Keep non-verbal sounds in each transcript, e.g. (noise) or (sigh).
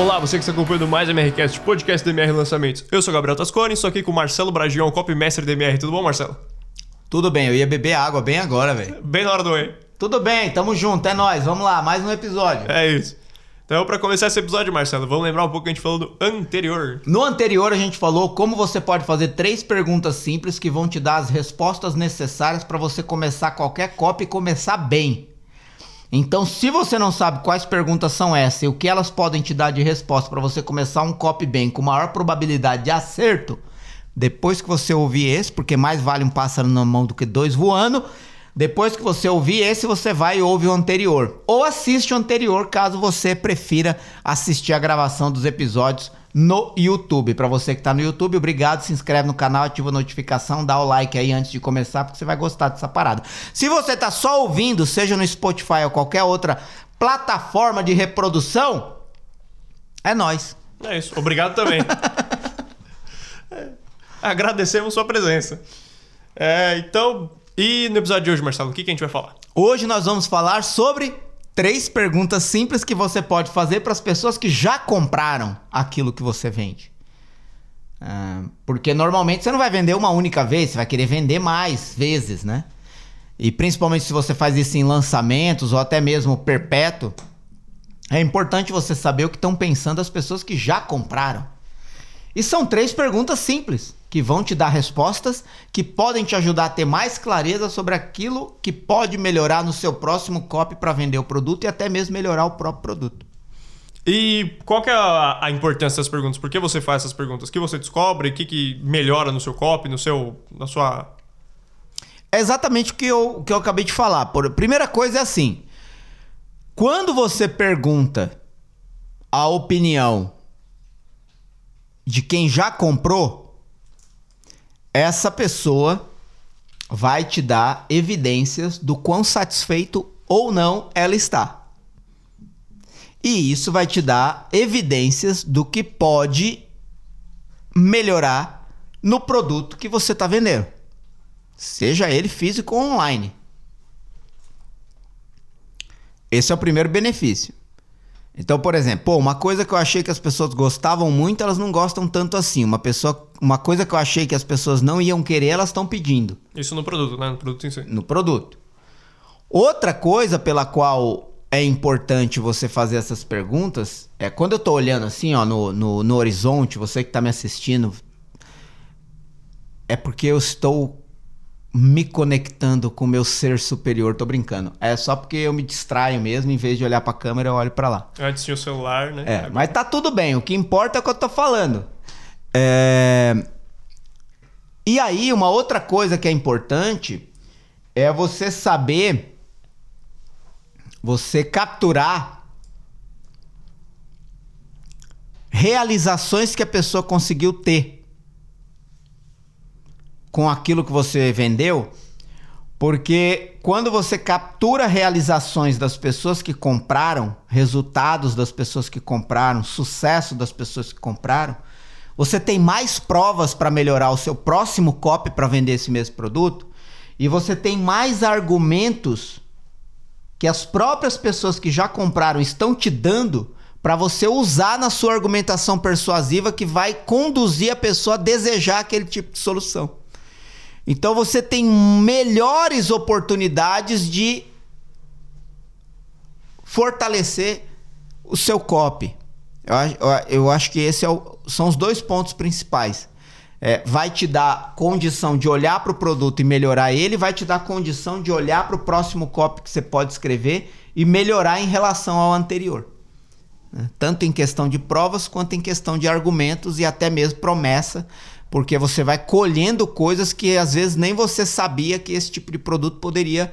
Olá, você que está acompanhando mais MRCast, podcast do MR Lançamentos. Eu sou o Gabriel Tascone, estou aqui com o Marcelo Bragião, copy mestre do MR. Tudo bom, Marcelo? Tudo bem, eu ia beber água bem agora, velho. Bem na hora do E. Tudo bem, tamo junto, é nóis, vamos lá, mais um episódio. É isso. Então, para começar esse episódio, Marcelo, vamos lembrar um pouco que a gente falou do anterior. No anterior, a gente falou como você pode fazer três perguntas simples que vão te dar as respostas necessárias para você começar qualquer copy e começar bem. Então, se você não sabe quais perguntas são essas e o que elas podem te dar de resposta para você começar um copy bem com maior probabilidade de acerto, depois que você ouvir esse, porque mais vale um pássaro na mão do que dois voando, depois que você ouvir esse, você vai e ouve o anterior. Ou assiste o anterior, caso você prefira assistir a gravação dos episódios no YouTube. Para você que tá no YouTube, obrigado, se inscreve no canal, ativa a notificação, dá o like aí antes de começar, porque você vai gostar dessa parada. Se você tá só ouvindo, seja no Spotify ou qualquer outra plataforma de reprodução, é nós. É isso. Obrigado também. (laughs) É. Agradecemos sua presença. É, então, e no episódio de hoje, Marcelo, o que, que a gente vai falar? Hoje nós vamos falar sobre três perguntas simples que você pode fazer para as pessoas que já compraram aquilo que você vende. Ah, porque normalmente você não vai vender uma única vez, você vai querer vender mais vezes, né? E principalmente se você faz isso em lançamentos ou até mesmo perpétuo, é importante você saber o que estão pensando as pessoas que já compraram. E são três perguntas simples que vão te dar respostas que podem te ajudar a ter mais clareza sobre aquilo que pode melhorar no seu próximo copy para vender o produto e até mesmo melhorar o próprio produto. E qual que é a, a importância dessas perguntas? Por que você faz essas perguntas? O que você descobre? O que, que melhora no seu copy, no seu, na sua... É exatamente o que eu, o que eu acabei de falar. Por, primeira coisa é assim, quando você pergunta a opinião de quem já comprou, essa pessoa vai te dar evidências do quão satisfeito ou não ela está. E isso vai te dar evidências do que pode melhorar no produto que você está vendendo, seja ele físico ou online. Esse é o primeiro benefício. Então, por exemplo, pô, uma coisa que eu achei que as pessoas gostavam muito, elas não gostam tanto assim. Uma pessoa, uma coisa que eu achei que as pessoas não iam querer, elas estão pedindo. Isso no produto, né? No produto em si. No produto. Outra coisa pela qual é importante você fazer essas perguntas é quando eu tô olhando assim, ó, no, no, no horizonte, você que tá me assistindo, é porque eu estou me conectando com o meu ser superior. Tô brincando. É só porque eu me distraio mesmo, em vez de olhar pra câmera, eu olho para lá. Antes tinha o celular, né? É, mas tá tudo bem. O que importa é o que eu tô falando. É... E aí, uma outra coisa que é importante é você saber, você capturar realizações que a pessoa conseguiu ter com aquilo que você vendeu, porque quando você captura realizações das pessoas que compraram, resultados das pessoas que compraram, sucesso das pessoas que compraram, você tem mais provas para melhorar o seu próximo copy para vender esse mesmo produto e você tem mais argumentos que as próprias pessoas que já compraram estão te dando para você usar na sua argumentação persuasiva que vai conduzir a pessoa a desejar aquele tipo de solução. Então você tem melhores oportunidades de fortalecer o seu copy. Eu, eu acho que esse é são os dois pontos principais. É, vai te dar condição de olhar para o produto e melhorar ele, vai te dar condição de olhar para o próximo copy que você pode escrever e melhorar em relação ao anterior. Né? Tanto em questão de provas quanto em questão de argumentos e até mesmo promessa porque você vai colhendo coisas que às vezes nem você sabia que esse tipo de produto poderia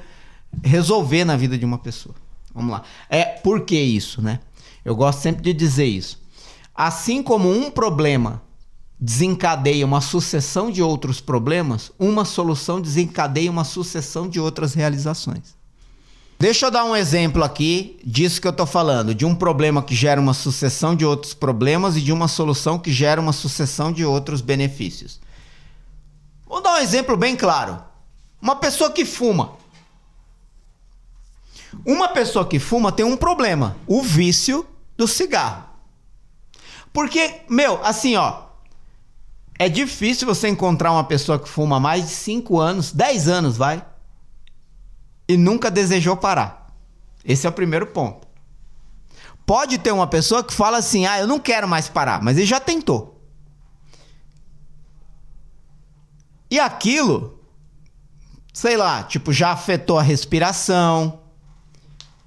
resolver na vida de uma pessoa. Vamos lá. É por que isso, né? Eu gosto sempre de dizer isso. Assim como um problema desencadeia uma sucessão de outros problemas, uma solução desencadeia uma sucessão de outras realizações. Deixa eu dar um exemplo aqui disso que eu estou falando, de um problema que gera uma sucessão de outros problemas e de uma solução que gera uma sucessão de outros benefícios. Vou dar um exemplo bem claro. Uma pessoa que fuma. Uma pessoa que fuma tem um problema, o vício do cigarro. Porque, meu, assim, ó. É difícil você encontrar uma pessoa que fuma mais de 5 anos, 10 anos, vai. E nunca desejou parar. Esse é o primeiro ponto. Pode ter uma pessoa que fala assim: ah, eu não quero mais parar, mas ele já tentou. E aquilo, sei lá, tipo, já afetou a respiração,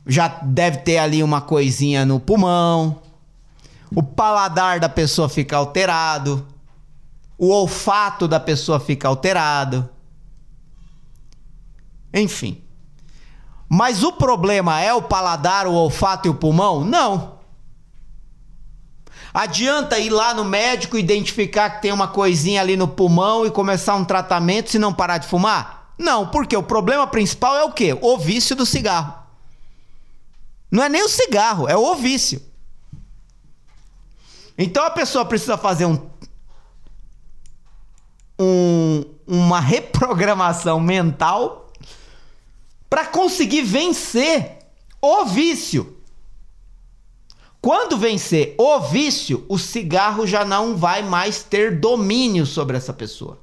já deve ter ali uma coisinha no pulmão, o paladar da pessoa fica alterado, o olfato da pessoa fica alterado. Enfim. Mas o problema é o paladar, o olfato e o pulmão? Não. Adianta ir lá no médico identificar que tem uma coisinha ali no pulmão e começar um tratamento se não parar de fumar? Não, porque o problema principal é o quê? O vício do cigarro. Não é nem o cigarro, é o vício. Então a pessoa precisa fazer um, um uma reprogramação mental para conseguir vencer o vício. Quando vencer o vício, o cigarro já não vai mais ter domínio sobre essa pessoa.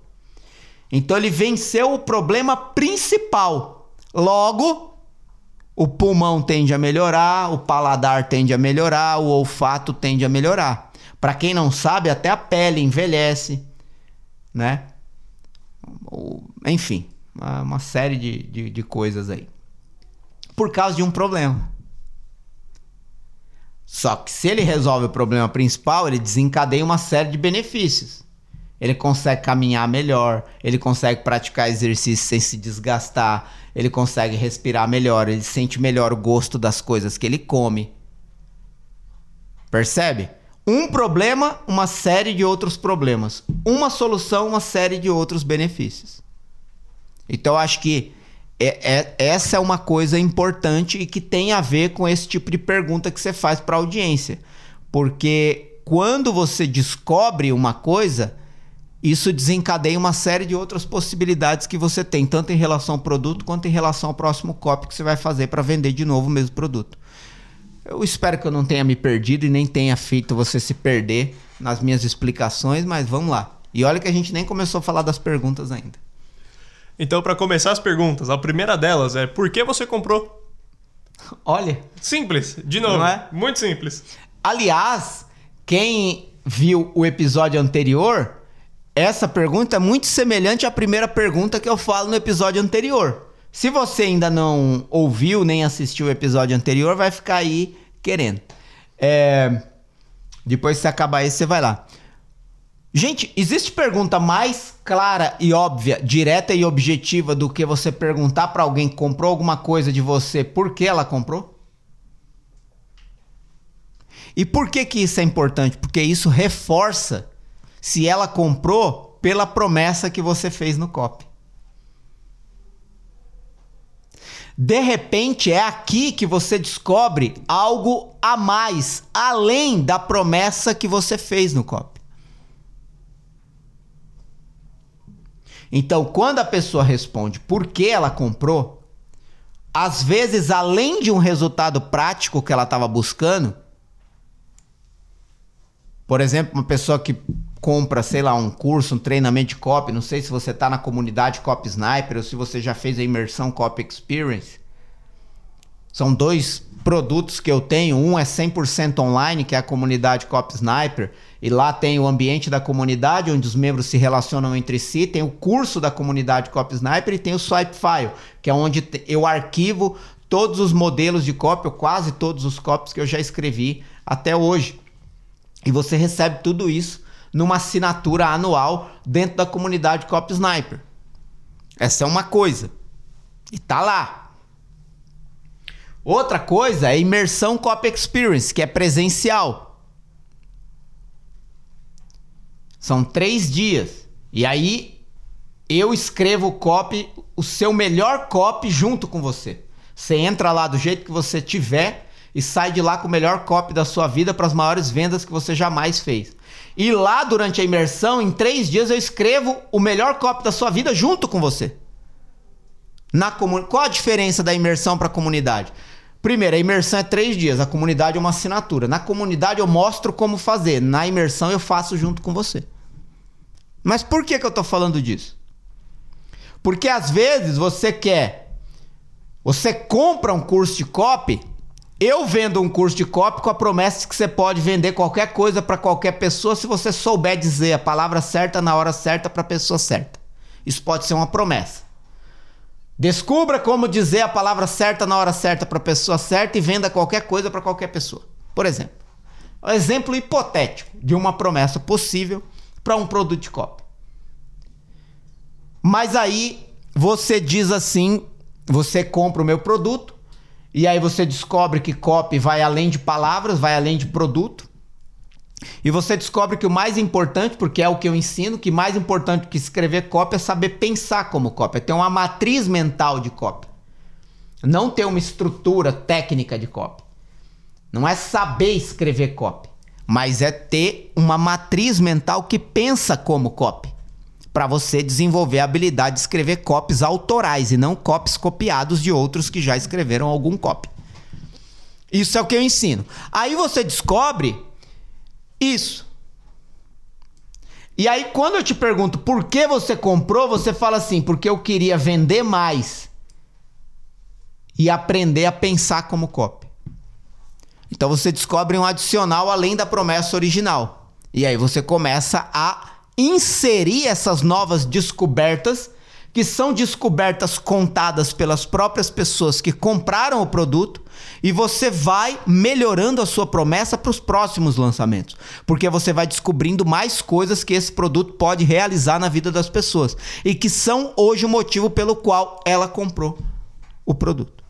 Então ele venceu o problema principal. Logo, o pulmão tende a melhorar, o paladar tende a melhorar, o olfato tende a melhorar. Para quem não sabe, até a pele envelhece, né? Enfim, uma série de, de, de coisas aí. Por causa de um problema. Só que se ele resolve o problema principal, ele desencadeia uma série de benefícios. Ele consegue caminhar melhor, ele consegue praticar exercício sem se desgastar, ele consegue respirar melhor, ele sente melhor o gosto das coisas que ele come. Percebe? Um problema, uma série de outros problemas. Uma solução, uma série de outros benefícios. Então acho que é, é, essa é uma coisa importante e que tem a ver com esse tipo de pergunta que você faz para a audiência. Porque quando você descobre uma coisa, isso desencadeia uma série de outras possibilidades que você tem, tanto em relação ao produto quanto em relação ao próximo copy que você vai fazer para vender de novo o mesmo produto. Eu espero que eu não tenha me perdido e nem tenha feito você se perder nas minhas explicações, mas vamos lá. E olha que a gente nem começou a falar das perguntas ainda. Então, para começar as perguntas, a primeira delas é: por que você comprou? Olha. Simples, de novo. Não é? Muito simples. Aliás, quem viu o episódio anterior, essa pergunta é muito semelhante à primeira pergunta que eu falo no episódio anterior. Se você ainda não ouviu nem assistiu o episódio anterior, vai ficar aí querendo. É... Depois que você acabar esse, você vai lá. Gente, existe pergunta mais clara e óbvia, direta e objetiva do que você perguntar para alguém que comprou alguma coisa de você por que ela comprou? E por que que isso é importante? Porque isso reforça se ela comprou pela promessa que você fez no copy. De repente é aqui que você descobre algo a mais, além da promessa que você fez no copy. Então, quando a pessoa responde por que ela comprou, às vezes, além de um resultado prático que ela estava buscando, por exemplo, uma pessoa que compra, sei lá, um curso, um treinamento de copy, não sei se você está na comunidade Copy Sniper ou se você já fez a imersão Copy Experience. São dois produtos que eu tenho. Um é 100% online, que é a comunidade Cop Sniper, e lá tem o ambiente da comunidade, onde os membros se relacionam entre si, tem o curso da comunidade Cop Sniper e tem o Swipe File, que é onde eu arquivo todos os modelos de ou quase todos os copies que eu já escrevi até hoje. E você recebe tudo isso numa assinatura anual dentro da comunidade Cop Sniper. Essa é uma coisa. E tá lá. Outra coisa é imersão Cop Experience, que é presencial. São três dias. E aí eu escrevo o copy, o seu melhor copy junto com você. Você entra lá do jeito que você tiver e sai de lá com o melhor copy da sua vida para as maiores vendas que você jamais fez. E lá durante a imersão, em três dias, eu escrevo o melhor copy da sua vida junto com você. Na comun... Qual a diferença da imersão para a comunidade? Primeiro, a imersão é três dias, a comunidade é uma assinatura. Na comunidade eu mostro como fazer, na imersão eu faço junto com você. Mas por que, que eu tô falando disso? Porque às vezes você quer, você compra um curso de copy, eu vendo um curso de copy com a promessa de que você pode vender qualquer coisa para qualquer pessoa se você souber dizer a palavra certa na hora certa para a pessoa certa. Isso pode ser uma promessa. Descubra como dizer a palavra certa na hora certa para a pessoa certa e venda qualquer coisa para qualquer pessoa. Por exemplo, um exemplo hipotético de uma promessa possível para um produto de copy. Mas aí você diz assim, você compra o meu produto e aí você descobre que copy vai além de palavras, vai além de produto. E você descobre que o mais importante, porque é o que eu ensino, que mais importante que escrever cópia é saber pensar como cópia, ter uma matriz mental de cópia. Não ter uma estrutura técnica de cópia. Não é saber escrever cópia, mas é ter uma matriz mental que pensa como cópia. Para você desenvolver a habilidade de escrever copies autorais e não copies copiados de outros que já escreveram algum copy. Isso é o que eu ensino. Aí você descobre isso. E aí, quando eu te pergunto por que você comprou, você fala assim: porque eu queria vender mais e aprender a pensar como copy. Então você descobre um adicional além da promessa original. E aí você começa a inserir essas novas descobertas, que são descobertas contadas pelas próprias pessoas que compraram o produto e você vai melhorando a sua promessa para os próximos lançamentos, porque você vai descobrindo mais coisas que esse produto pode realizar na vida das pessoas e que são hoje o motivo pelo qual ela comprou o produto.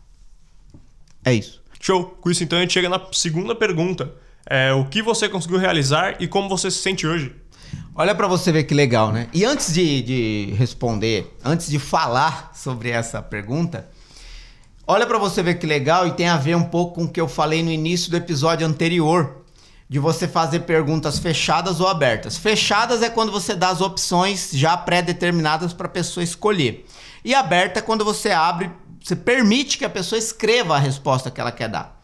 É isso. Show. Com isso, então, a gente chega na segunda pergunta. É, o que você conseguiu realizar e como você se sente hoje? Olha para você ver que legal, né? E antes de, de responder, antes de falar sobre essa pergunta, Olha para você ver que legal e tem a ver um pouco com o que eu falei no início do episódio anterior, de você fazer perguntas fechadas ou abertas. Fechadas é quando você dá as opções já pré-determinadas para a pessoa escolher. E aberta é quando você abre, você permite que a pessoa escreva a resposta que ela quer dar.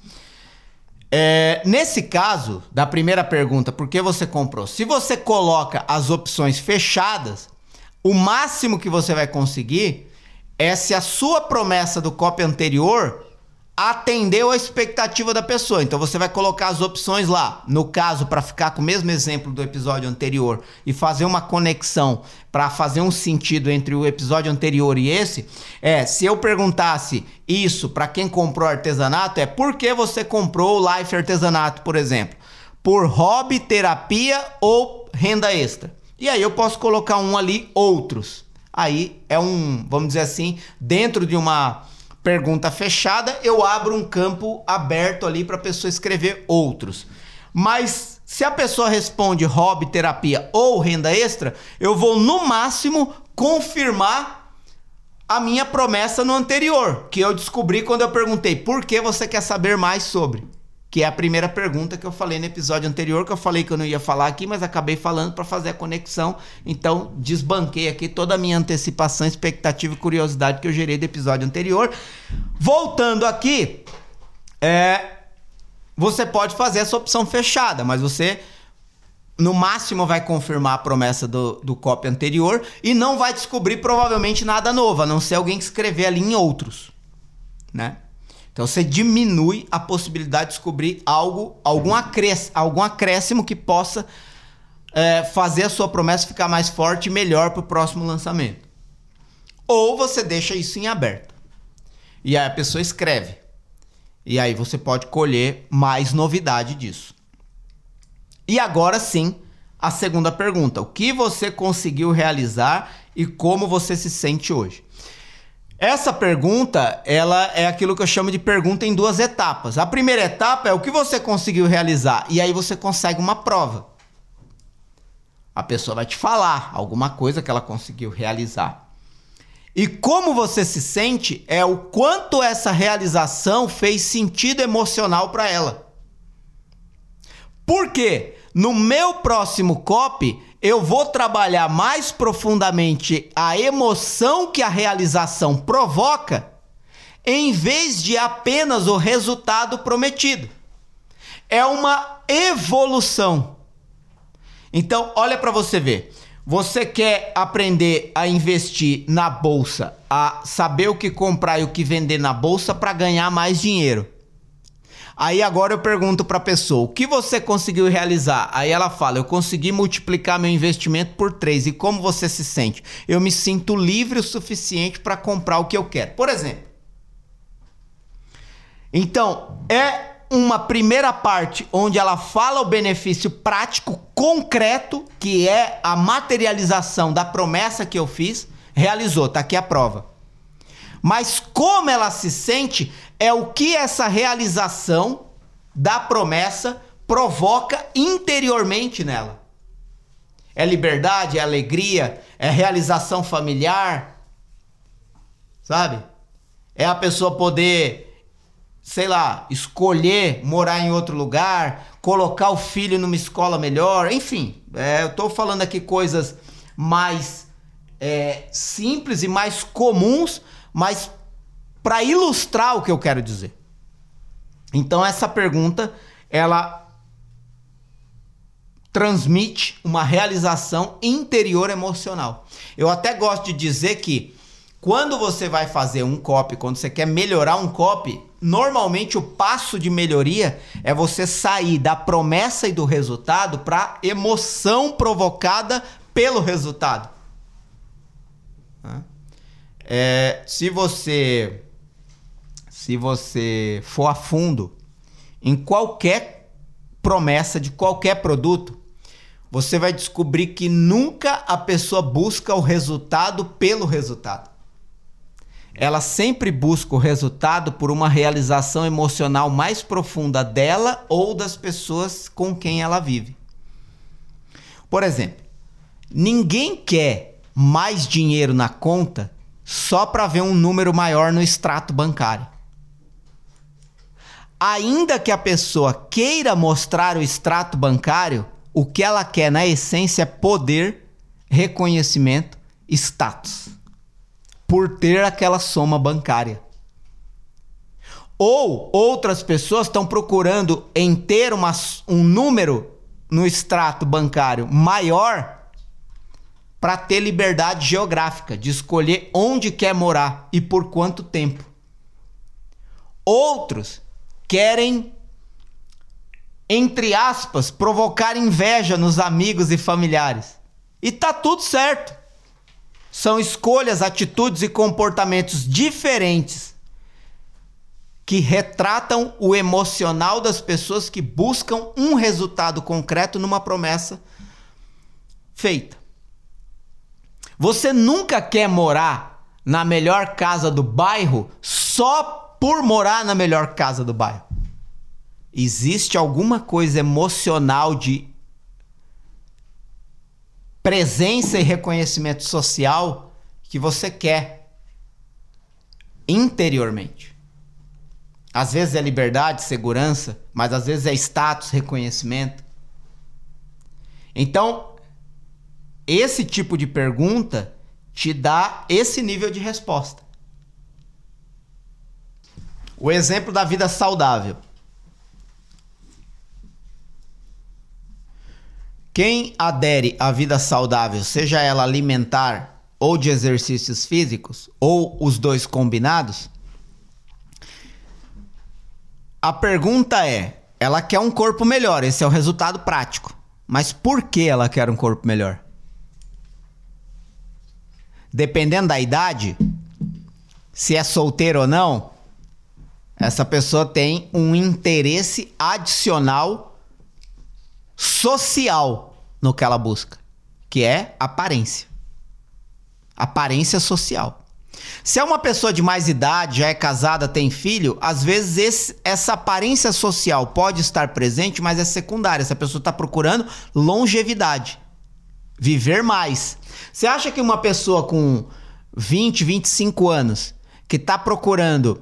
É, nesse caso, da primeira pergunta, por que você comprou? Se você coloca as opções fechadas, o máximo que você vai conseguir é se a sua promessa do copy anterior atendeu a expectativa da pessoa. Então você vai colocar as opções lá. No caso, para ficar com o mesmo exemplo do episódio anterior e fazer uma conexão para fazer um sentido entre o episódio anterior e esse, é se eu perguntasse isso para quem comprou artesanato, é por que você comprou o Life Artesanato, por exemplo? Por hobby, terapia ou renda extra? E aí eu posso colocar um ali, outros aí é um, vamos dizer assim, dentro de uma pergunta fechada, eu abro um campo aberto ali para a pessoa escrever outros. Mas se a pessoa responde hobby, terapia ou renda extra, eu vou no máximo confirmar a minha promessa no anterior, que eu descobri quando eu perguntei por que você quer saber mais sobre que é a primeira pergunta que eu falei no episódio anterior, que eu falei que eu não ia falar aqui, mas acabei falando para fazer a conexão. Então, desbanquei aqui toda a minha antecipação, expectativa e curiosidade que eu gerei do episódio anterior. Voltando aqui, é, você pode fazer essa opção fechada, mas você no máximo vai confirmar a promessa do, do copy anterior e não vai descobrir provavelmente nada novo, a não ser alguém que escrever ali em outros, né? Então você diminui a possibilidade de descobrir algo, algum, acrés, algum acréscimo que possa é, fazer a sua promessa ficar mais forte e melhor para o próximo lançamento. Ou você deixa isso em aberto. E aí a pessoa escreve. E aí você pode colher mais novidade disso. E agora sim, a segunda pergunta: o que você conseguiu realizar e como você se sente hoje? Essa pergunta, ela é aquilo que eu chamo de pergunta em duas etapas. A primeira etapa é o que você conseguiu realizar e aí você consegue uma prova. A pessoa vai te falar alguma coisa que ela conseguiu realizar. E como você se sente é o quanto essa realização fez sentido emocional para ela. Por quê? No meu próximo copy, eu vou trabalhar mais profundamente a emoção que a realização provoca em vez de apenas o resultado prometido. É uma evolução. Então, olha para você ver. Você quer aprender a investir na bolsa, a saber o que comprar e o que vender na bolsa para ganhar mais dinheiro. Aí agora eu pergunto para a pessoa: o que você conseguiu realizar? Aí ela fala: eu consegui multiplicar meu investimento por três. E como você se sente? Eu me sinto livre o suficiente para comprar o que eu quero. Por exemplo. Então, é uma primeira parte onde ela fala o benefício prático, concreto, que é a materialização da promessa que eu fiz, realizou, tá aqui a prova. Mas como ela se sente é o que essa realização da promessa provoca interiormente nela. É liberdade, é alegria, é realização familiar, sabe? É a pessoa poder, sei lá, escolher morar em outro lugar, colocar o filho numa escola melhor, enfim. É, eu tô falando aqui coisas mais é, simples e mais comuns, mas para ilustrar o que eu quero dizer. Então essa pergunta ela transmite uma realização interior emocional. Eu até gosto de dizer que quando você vai fazer um copy, quando você quer melhorar um copy, normalmente o passo de melhoria é você sair da promessa e do resultado para emoção provocada pelo resultado. É, se você se você for a fundo em qualquer promessa de qualquer produto, você vai descobrir que nunca a pessoa busca o resultado pelo resultado. Ela sempre busca o resultado por uma realização emocional mais profunda dela ou das pessoas com quem ela vive. Por exemplo, ninguém quer mais dinheiro na conta só para ver um número maior no extrato bancário. Ainda que a pessoa queira mostrar o extrato bancário, o que ela quer na essência é poder, reconhecimento, status. Por ter aquela soma bancária. Ou outras pessoas estão procurando em ter uma, um número no extrato bancário maior para ter liberdade geográfica de escolher onde quer morar e por quanto tempo. Outros querem, entre aspas, provocar inveja nos amigos e familiares. E tá tudo certo. São escolhas, atitudes e comportamentos diferentes que retratam o emocional das pessoas que buscam um resultado concreto numa promessa feita. Você nunca quer morar na melhor casa do bairro só por morar na melhor casa do bairro. Existe alguma coisa emocional de presença e reconhecimento social que você quer interiormente. Às vezes é liberdade, segurança, mas às vezes é status, reconhecimento. Então, esse tipo de pergunta te dá esse nível de resposta. O exemplo da vida saudável. Quem adere à vida saudável, seja ela alimentar ou de exercícios físicos, ou os dois combinados, a pergunta é: ela quer um corpo melhor, esse é o resultado prático. Mas por que ela quer um corpo melhor? Dependendo da idade, se é solteiro ou não, essa pessoa tem um interesse adicional social no que ela busca, que é aparência. Aparência social. Se é uma pessoa de mais idade, já é casada, tem filho, às vezes esse, essa aparência social pode estar presente, mas é secundária. Essa pessoa está procurando longevidade, viver mais. Você acha que uma pessoa com 20, 25 anos que está procurando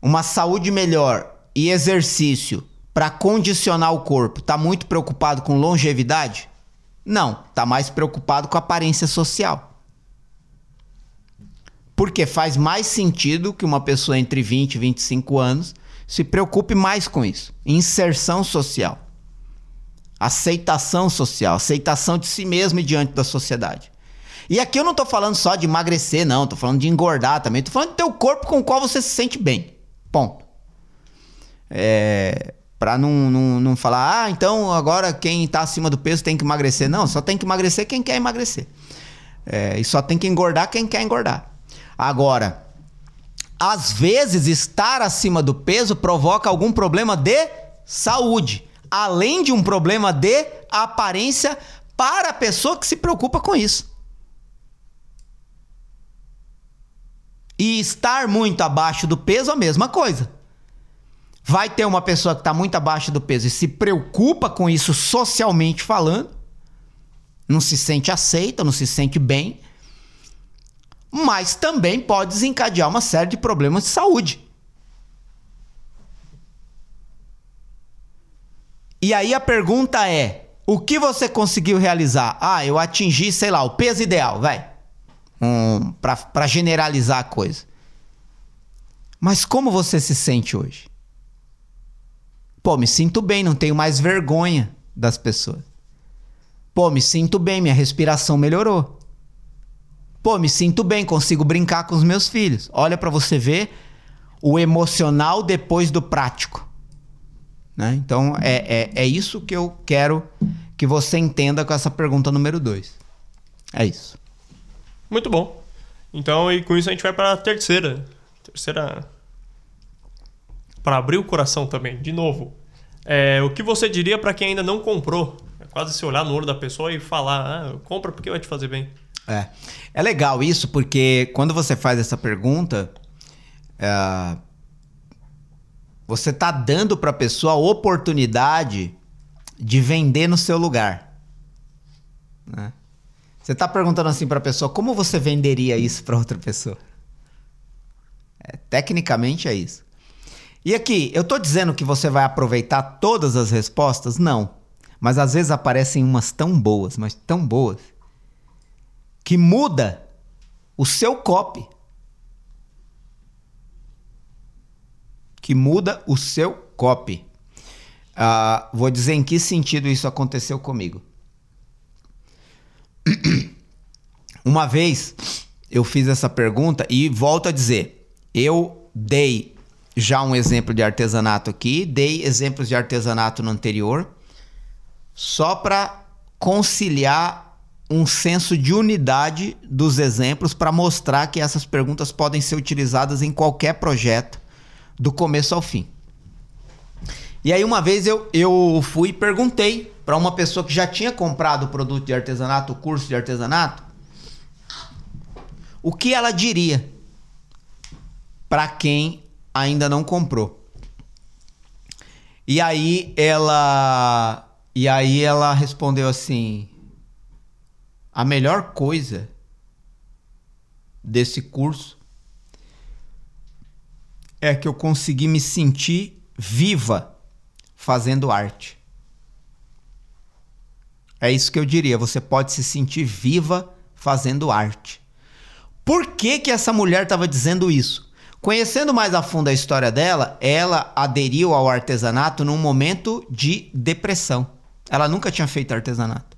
uma saúde melhor e exercício para condicionar o corpo está muito preocupado com longevidade? Não, está mais preocupado com aparência social. Porque faz mais sentido que uma pessoa entre 20 e 25 anos se preocupe mais com isso. Inserção social. Aceitação social, aceitação de si mesmo e diante da sociedade. E aqui eu não tô falando só de emagrecer, não, tô falando de engordar também, tô falando do teu corpo com o qual você se sente bem. Ponto. É, para não, não, não falar, ah, então agora quem tá acima do peso tem que emagrecer. Não, só tem que emagrecer quem quer emagrecer. É, e só tem que engordar quem quer engordar. Agora, às vezes estar acima do peso provoca algum problema de saúde, além de um problema de aparência para a pessoa que se preocupa com isso. E estar muito abaixo do peso, a mesma coisa. Vai ter uma pessoa que está muito abaixo do peso e se preocupa com isso socialmente falando, não se sente aceita, não se sente bem, mas também pode desencadear uma série de problemas de saúde. E aí a pergunta é: o que você conseguiu realizar? Ah, eu atingi, sei lá, o peso ideal, vai um, para generalizar a coisa. Mas como você se sente hoje? Pô, me sinto bem, não tenho mais vergonha das pessoas. Pô, me sinto bem, minha respiração melhorou. Pô, me sinto bem, consigo brincar com os meus filhos. Olha para você ver o emocional depois do prático. Né? Então é, é, é isso que eu quero que você entenda com essa pergunta número 2. É isso. Muito bom. Então, e com isso a gente vai para a terceira. Terceira. Para abrir o coração também, de novo. É, o que você diria para quem ainda não comprou? É quase se olhar no olho da pessoa e falar: ah, compra porque vai te fazer bem. É. É legal isso, porque quando você faz essa pergunta, é, você tá dando para a pessoa a oportunidade de vender no seu lugar. Né? Você está perguntando assim para a pessoa, como você venderia isso para outra pessoa? É, tecnicamente é isso. E aqui, eu estou dizendo que você vai aproveitar todas as respostas? Não. Mas às vezes aparecem umas tão boas, mas tão boas, que muda o seu copy. Que muda o seu copy. Uh, vou dizer em que sentido isso aconteceu comigo. (clears throat) Uma vez eu fiz essa pergunta e volto a dizer, eu dei já um exemplo de artesanato aqui, dei exemplos de artesanato no anterior, só para conciliar um senso de unidade dos exemplos para mostrar que essas perguntas podem ser utilizadas em qualquer projeto, do começo ao fim. E aí uma vez eu, eu fui e perguntei para uma pessoa que já tinha comprado o produto de artesanato, o curso de artesanato, o que ela diria para quem ainda não comprou. E aí ela e aí ela respondeu assim: A melhor coisa desse curso é que eu consegui me sentir viva fazendo arte. É isso que eu diria. Você pode se sentir viva fazendo arte. Por que, que essa mulher estava dizendo isso? Conhecendo mais a fundo a história dela, ela aderiu ao artesanato num momento de depressão. Ela nunca tinha feito artesanato.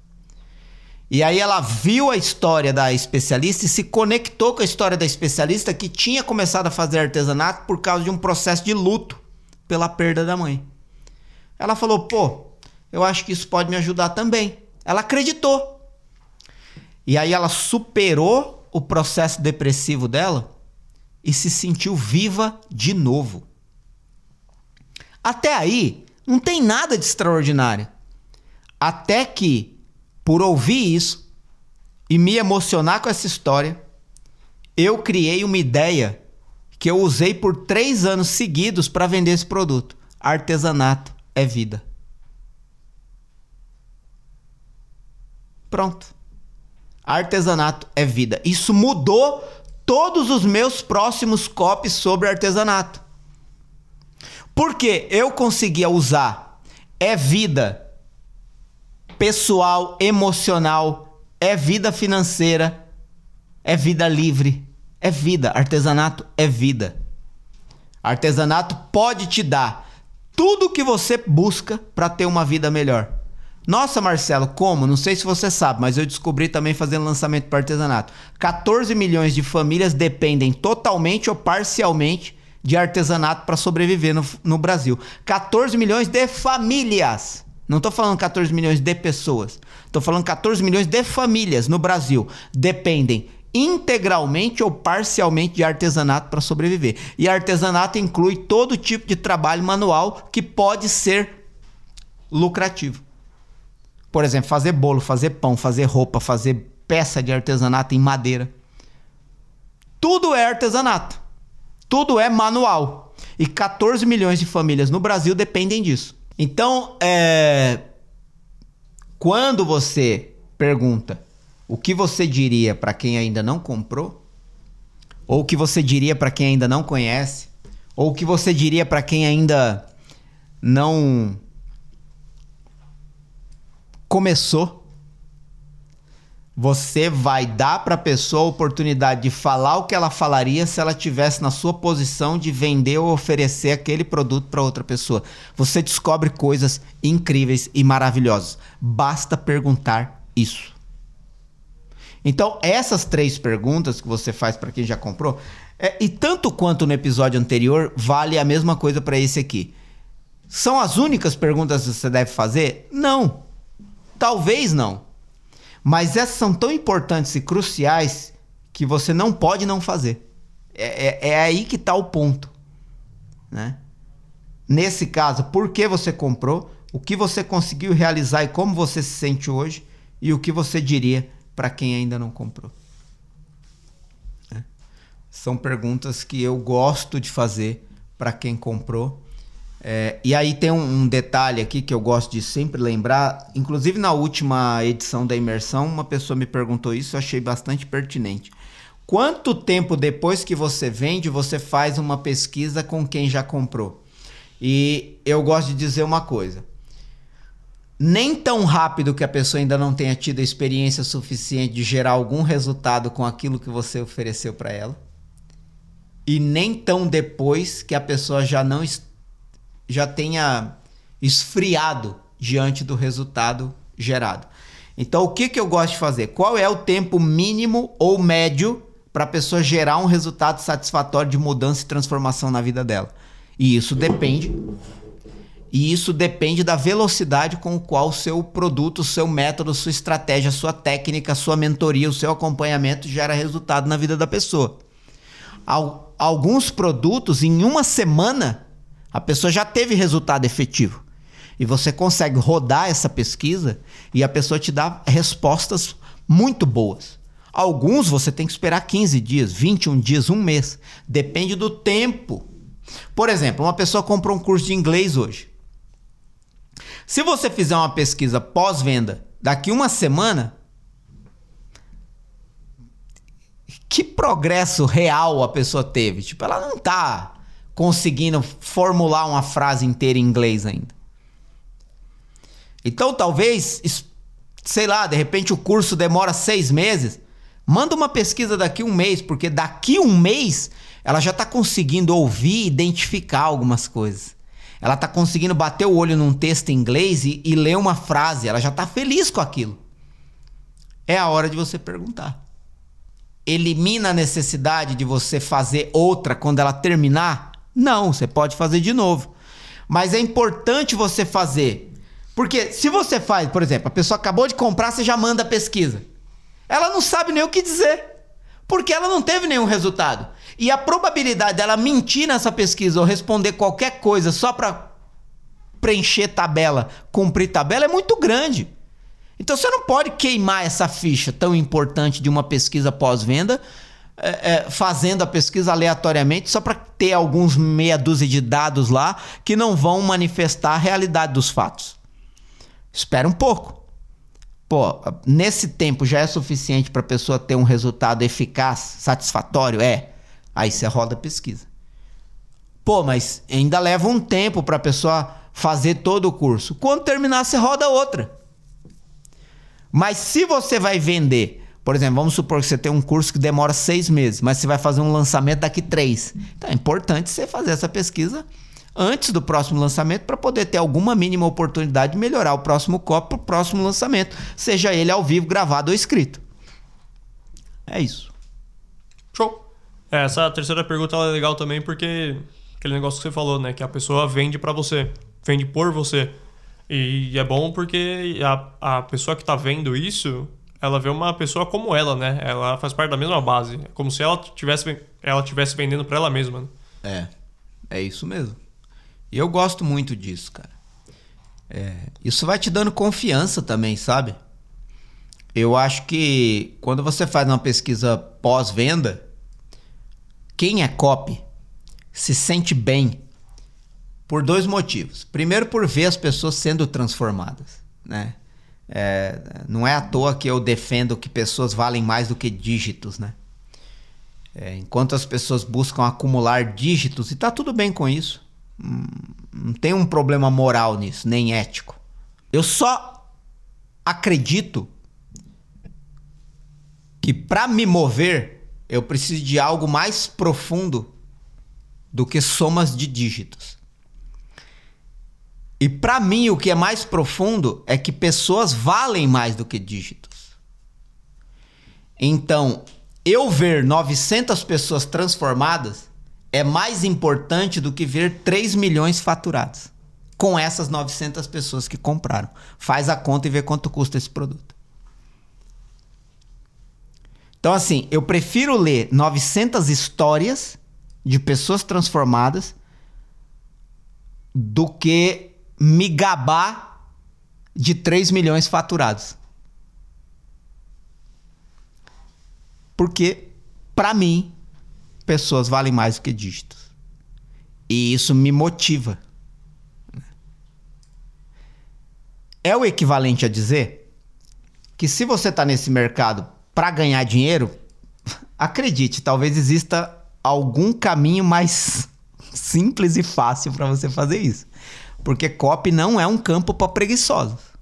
E aí ela viu a história da especialista e se conectou com a história da especialista que tinha começado a fazer artesanato por causa de um processo de luto pela perda da mãe. Ela falou: "Pô, eu acho que isso pode me ajudar também". Ela acreditou. E aí ela superou o processo depressivo dela e se sentiu viva de novo. Até aí, não tem nada de extraordinário. Até que, por ouvir isso e me emocionar com essa história, eu criei uma ideia que eu usei por três anos seguidos para vender esse produto. Artesanato é vida. Pronto. Artesanato é vida. Isso mudou todos os meus próximos copies sobre artesanato. Porque eu conseguia usar é vida pessoal, emocional, é vida financeira, é vida livre, É vida. Artesanato é vida. Artesanato pode te dar tudo o que você busca para ter uma vida melhor. Nossa, Marcelo, como? Não sei se você sabe, mas eu descobri também fazendo lançamento para artesanato. 14 milhões de famílias dependem totalmente ou parcialmente de artesanato para sobreviver no, no Brasil. 14 milhões de famílias. Não estou falando 14 milhões de pessoas. Estou falando 14 milhões de famílias no Brasil dependem integralmente ou parcialmente de artesanato para sobreviver. E artesanato inclui todo tipo de trabalho manual que pode ser lucrativo. Por exemplo, fazer bolo, fazer pão, fazer roupa, fazer peça de artesanato em madeira. Tudo é artesanato. Tudo é manual. E 14 milhões de famílias no Brasil dependem disso. Então, é... quando você pergunta o que você diria para quem ainda não comprou? Ou o que você diria para quem ainda não conhece? Ou o que você diria para quem ainda não começou? Você vai dar para a pessoa a oportunidade de falar o que ela falaria se ela tivesse na sua posição de vender ou oferecer aquele produto para outra pessoa. Você descobre coisas incríveis e maravilhosas. Basta perguntar isso. Então, essas três perguntas que você faz para quem já comprou, é, e tanto quanto no episódio anterior, vale a mesma coisa para esse aqui. São as únicas perguntas que você deve fazer? Não. Talvez não. Mas essas são tão importantes e cruciais que você não pode não fazer. É, é, é aí que está o ponto. Né? Nesse caso, por que você comprou, o que você conseguiu realizar e como você se sente hoje, e o que você diria para quem ainda não comprou? É. São perguntas que eu gosto de fazer para quem comprou. É, e aí tem um, um, detalhe aqui que eu gosto de sempre lembrar. Inclusive na última edição da imersão, uma pessoa me perguntou isso, eu achei bastante pertinente. Quanto tempo depois que você vende, você faz uma pesquisa com quem já comprou? E eu gosto de dizer uma coisa nem tão rápido que a pessoa ainda não tenha tido a experiência suficiente de gerar algum resultado com aquilo que você ofereceu para ela, e nem tão depois que a pessoa já não já tenha esfriado diante do resultado gerado. Então, o que, que eu gosto de fazer? Qual é o tempo mínimo ou médio para a pessoa gerar um resultado satisfatório de mudança e transformação na vida dela? E isso depende e isso depende da velocidade com o qual o seu produto, o seu método, sua estratégia, sua técnica, sua mentoria, o seu acompanhamento gera resultado na vida da pessoa. Alguns produtos, em uma semana, a pessoa já teve resultado efetivo. E você consegue rodar essa pesquisa e a pessoa te dá respostas muito boas. Alguns você tem que esperar 15 dias, 21 dias, um mês. Depende do tempo. Por exemplo, uma pessoa comprou um curso de inglês hoje. Se você fizer uma pesquisa pós-venda daqui uma semana, que progresso real a pessoa teve? Tipo, ela não tá conseguindo formular uma frase inteira em inglês ainda. Então, talvez, sei lá, de repente o curso demora seis meses. Manda uma pesquisa daqui um mês, porque daqui um mês ela já está conseguindo ouvir e identificar algumas coisas. Ela está conseguindo bater o olho num texto em inglês e, e ler uma frase. Ela já está feliz com aquilo. É a hora de você perguntar. Elimina a necessidade de você fazer outra quando ela terminar? Não, você pode fazer de novo. Mas é importante você fazer. Porque se você faz, por exemplo, a pessoa acabou de comprar, você já manda a pesquisa. Ela não sabe nem o que dizer. Porque ela não teve nenhum resultado. E a probabilidade dela mentir nessa pesquisa ou responder qualquer coisa só para preencher tabela, cumprir tabela é muito grande. Então você não pode queimar essa ficha tão importante de uma pesquisa pós-venda é, é, fazendo a pesquisa aleatoriamente só para ter alguns meia dúzia de dados lá que não vão manifestar a realidade dos fatos. Espera um pouco. Pô, nesse tempo já é suficiente para a pessoa ter um resultado eficaz, satisfatório? É. Aí você roda a pesquisa. Pô, mas ainda leva um tempo para a pessoa fazer todo o curso. Quando terminar, você roda outra. Mas se você vai vender Por exemplo, vamos supor que você tem um curso que demora seis meses, mas você vai fazer um lançamento daqui três. Então é importante você fazer essa pesquisa antes do próximo lançamento para poder ter alguma mínima oportunidade de melhorar o próximo copo para o próximo lançamento, seja ele ao vivo, gravado ou escrito. É isso. Show. É, essa terceira pergunta é legal também porque aquele negócio que você falou, né? Que a pessoa vende para você, vende por você. E é bom porque a, a pessoa que tá vendo isso, ela vê uma pessoa como ela, né? Ela faz parte da mesma base. É como se ela tivesse, ela tivesse vendendo para ela mesma. Né? É, é isso mesmo. E eu gosto muito disso, cara. É, isso vai te dando confiança também, sabe? Eu acho que quando você faz uma pesquisa pós-venda, quem é copy se sente bem por dois motivos. Primeiro, por ver as pessoas sendo transformadas, né? É, não é à toa que eu defendo que pessoas valem mais do que dígitos, né? É, enquanto as pessoas buscam acumular dígitos, e tá tudo bem com isso. Hum, não tem um problema moral nisso, nem ético. Eu só acredito que para me mover eu preciso de algo mais profundo do que somas de dígitos. E para mim o que é mais profundo é que pessoas valem mais do que dígitos. Então, eu ver 900 pessoas transformadas é mais importante do que ver 3 milhões faturados com essas 900 pessoas que compraram. Faz a conta e vê quanto custa esse produto. Então, assim, eu prefiro ler 900 histórias de pessoas transformadas do que me gabar de 3 milhões faturados. Porque, para mim, pessoas valem mais do que dígitos. E isso me motiva. É o equivalente a dizer que se você está nesse mercado para ganhar dinheiro, (laughs) acredite, talvez exista algum caminho mais (laughs) simples e fácil para você fazer isso. Porque copy não é um campo para preguiçosos.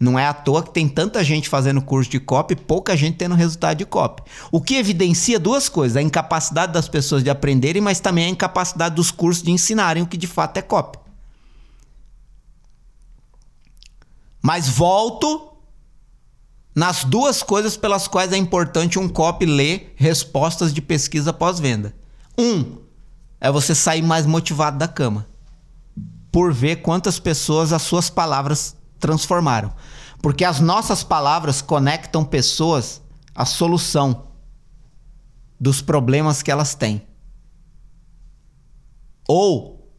Não é à toa que tem tanta gente fazendo curso de copy e pouca gente tendo resultado de copy. O que evidencia duas coisas: a incapacidade das pessoas de aprenderem, mas também a incapacidade dos cursos de ensinarem o que de fato é copy. Mas volto nas duas coisas pelas quais é importante um copy ler respostas de pesquisa pós-venda. Um, é você sair mais motivado da cama por ver quantas pessoas as suas palavras transformaram. Porque as nossas palavras conectam pessoas à solução dos problemas que elas têm. Ou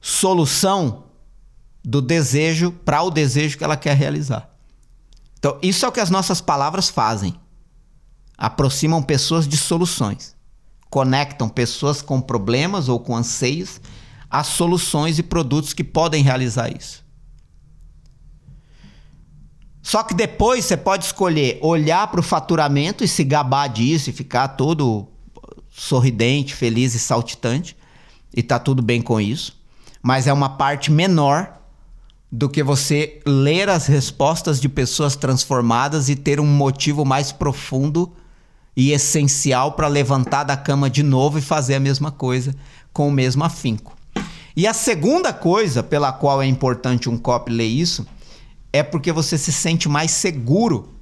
solução do desejo para o desejo que ela quer realizar. Então, isso é o que as nossas palavras fazem. Aproximam pessoas de soluções. Conectam pessoas com problemas ou com anseios as soluções e produtos que podem realizar isso. Só que depois você pode escolher olhar para o faturamento e se gabar disso e ficar todo sorridente, feliz e saltitante. E tá tudo bem com isso. Mas é uma parte menor do que você ler as respostas de pessoas transformadas e ter um motivo mais profundo e essencial para levantar da cama de novo e fazer a mesma coisa com o mesmo afinco. E a segunda coisa pela qual é importante um copy ler isso é porque você se sente mais seguro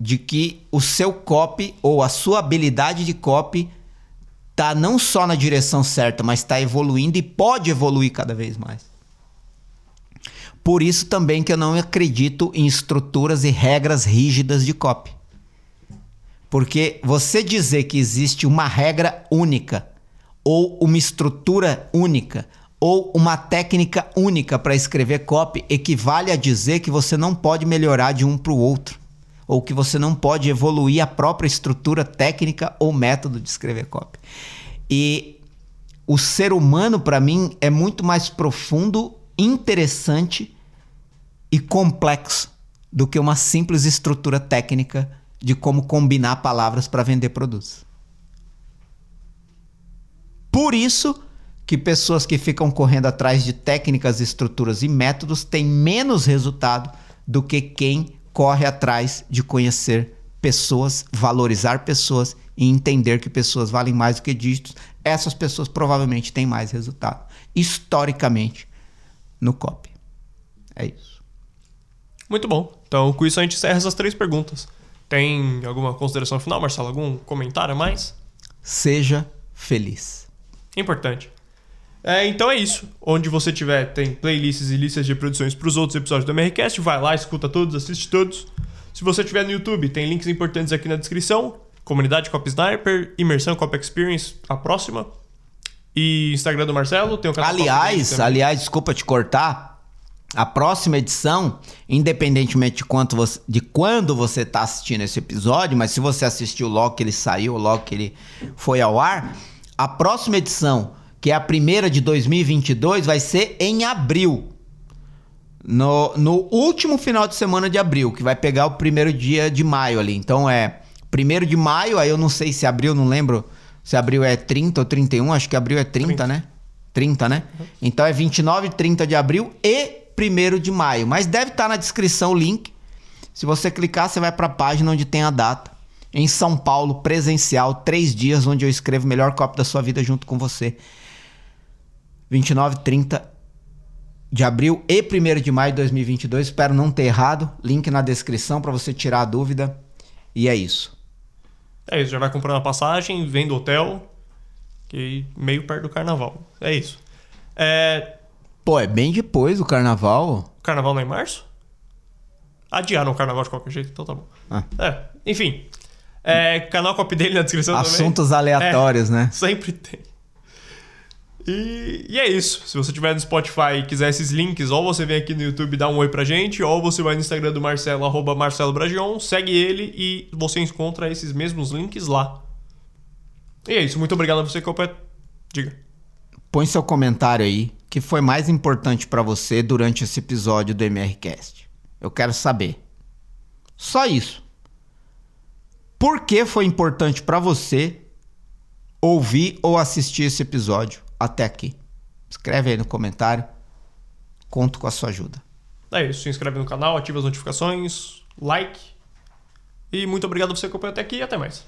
de que o seu copy ou a sua habilidade de copy tá não só na direção certa, mas está evoluindo e pode evoluir cada vez mais. Por isso também que eu não acredito em estruturas e regras rígidas de copy. Porque você dizer que existe uma regra única ou uma estrutura única ou uma técnica única para escrever copy equivale a dizer que você não pode melhorar de um para o outro ou que você não pode evoluir a própria estrutura técnica ou método de escrever copy. E o ser humano para mim é muito mais profundo, interessante e complexo do que uma simples estrutura técnica de como combinar palavras para vender produtos. Por isso que pessoas que ficam correndo atrás de técnicas, estruturas e métodos têm menos resultado do que quem corre atrás de conhecer pessoas, valorizar pessoas e entender que pessoas valem mais do que dígitos, essas pessoas provavelmente têm mais resultado. Historicamente, no COP. É isso. Muito bom. Então, com isso a gente encerra essas três perguntas. Tem alguma consideração final, Marcelo? Algum comentário a mais? Seja feliz. Importante. É, então é isso. Onde você tiver, tem playlists e listas de produções para os outros episódios do MRCast. Vai lá, escuta todos, assiste todos. Se você tiver no YouTube, tem links importantes aqui na descrição. Comunidade Cop Sniper, Imersão Cop Experience, a próxima. E Instagram do Marcelo, tem o canal Aliás, aliás, desculpa te cortar. A próxima edição, independentemente de, quanto você, de quando você está assistindo esse episódio, mas se você assistiu logo que ele saiu, logo que ele foi ao ar, a próxima edição, que é a primeira de 2022, vai ser em abril. No, no último final de semana de abril, que vai pegar o primeiro dia de maio ali. Então é primeiro de maio, aí eu não sei se abril, não lembro se abril é 30 ou 31, acho que abril é 30, 30. né? 30, né? Então é 29 e 30 de abril e 1 de maio. Mas deve estar tá na descrição o link. Se você clicar, você vai para a página onde tem a data. Em São Paulo, presencial, três dias, onde eu escrevo o melhor copo da sua vida junto com você. 29 e 30 de abril e 1 de maio de 2022. Espero não ter errado. Link na descrição para você tirar a dúvida. E é isso. É isso, já vai comprando a passagem, vem do hotel, que meio perto do carnaval. É isso. É, Pô, é bem depois do carnaval. Carnaval não é em março? Adiaram o carnaval de qualquer jeito, então tá bom. Ah. É, enfim. É, canal copy dele na descrição Assuntos também. aleatórios, é, né? Sempre tem. E, e, é isso. Se você tiver no Spotify e quiser esses links, ou você vem aqui no YouTube e dá um oi pra gente, ou você vai no Instagram do Marcelo, arroba Marcelo Bragion, segue ele e você encontra esses mesmos links lá. E é isso. Muito obrigado a você que Diga. Põe seu comentário aí que foi mais importante para você durante esse episódio do MRCast? Eu quero saber. Só isso. Por que foi importante para você ouvir ou assistir esse episódio até aqui? Escreve aí no comentário. Conto com a sua ajuda. É isso. Se inscreve no canal, ativa as notificações, like. E muito obrigado por você acompanhar até aqui e até mais.